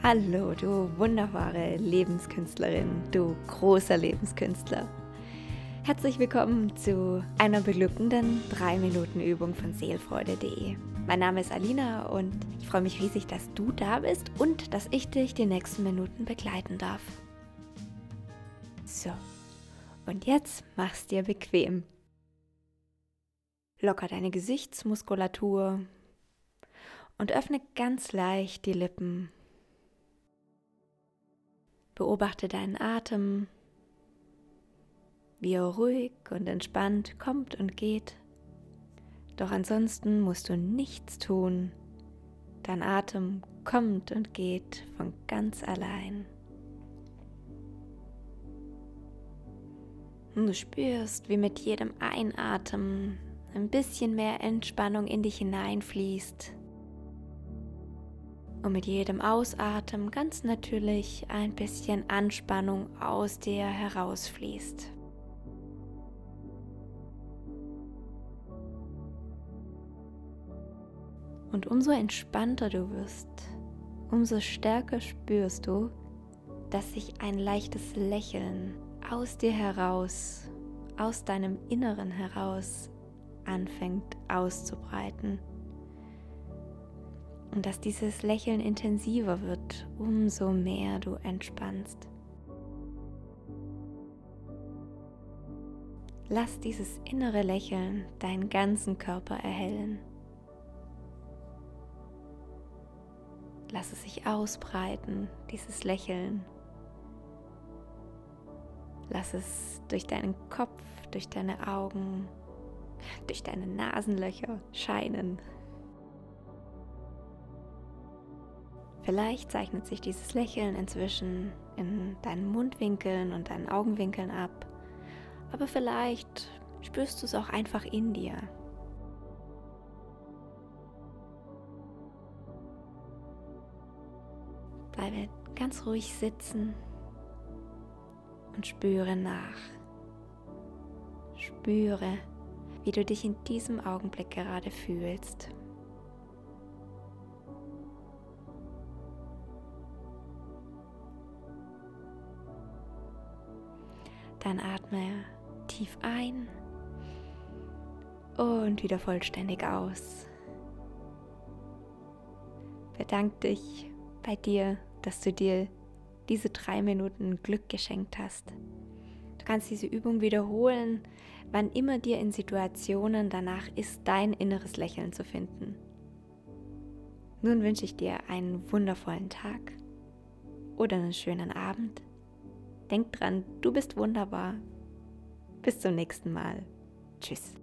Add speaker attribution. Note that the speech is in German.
Speaker 1: Hallo, du wunderbare Lebenskünstlerin, du großer Lebenskünstler. Herzlich willkommen zu einer beglückenden 3-Minuten-Übung von seelfreude.de. Mein Name ist Alina und ich freue mich riesig, dass du da bist und dass ich dich die nächsten Minuten begleiten darf. So, und jetzt mach's dir bequem. Locker deine Gesichtsmuskulatur und öffne ganz leicht die Lippen Beobachte deinen Atem, wie er ruhig und entspannt kommt und geht. Doch ansonsten musst du nichts tun. Dein Atem kommt und geht von ganz allein. Und du spürst, wie mit jedem Einatmen ein bisschen mehr Entspannung in dich hineinfließt und mit jedem Ausatmen ganz natürlich ein bisschen Anspannung aus dir herausfließt. Und umso entspannter du wirst, umso stärker spürst du, dass sich ein leichtes Lächeln aus dir heraus, aus deinem Inneren heraus anfängt auszubreiten und dass dieses Lächeln intensiver wird, umso mehr du entspannst. Lass dieses innere Lächeln deinen ganzen Körper erhellen. Lass es sich ausbreiten, dieses Lächeln. Lass es durch deinen Kopf, durch deine Augen, durch deine Nasenlöcher scheinen. Vielleicht zeichnet sich dieses Lächeln inzwischen in deinen Mundwinkeln und deinen Augenwinkeln ab, aber vielleicht spürst du es auch einfach in dir. Bleibe ganz ruhig sitzen und spüre nach. Spüre, wie du dich in diesem Augenblick gerade fühlst. Dann atme tief ein und wieder vollständig aus. Bedank dich bei dir, dass du dir diese drei Minuten Glück geschenkt hast. Du kannst diese Übung wiederholen, wann immer dir in Situationen danach ist, dein inneres Lächeln zu finden. Nun wünsche ich dir einen wundervollen Tag oder einen schönen Abend Denk dran, du bist wunderbar. Bis zum nächsten Mal. Tschüss.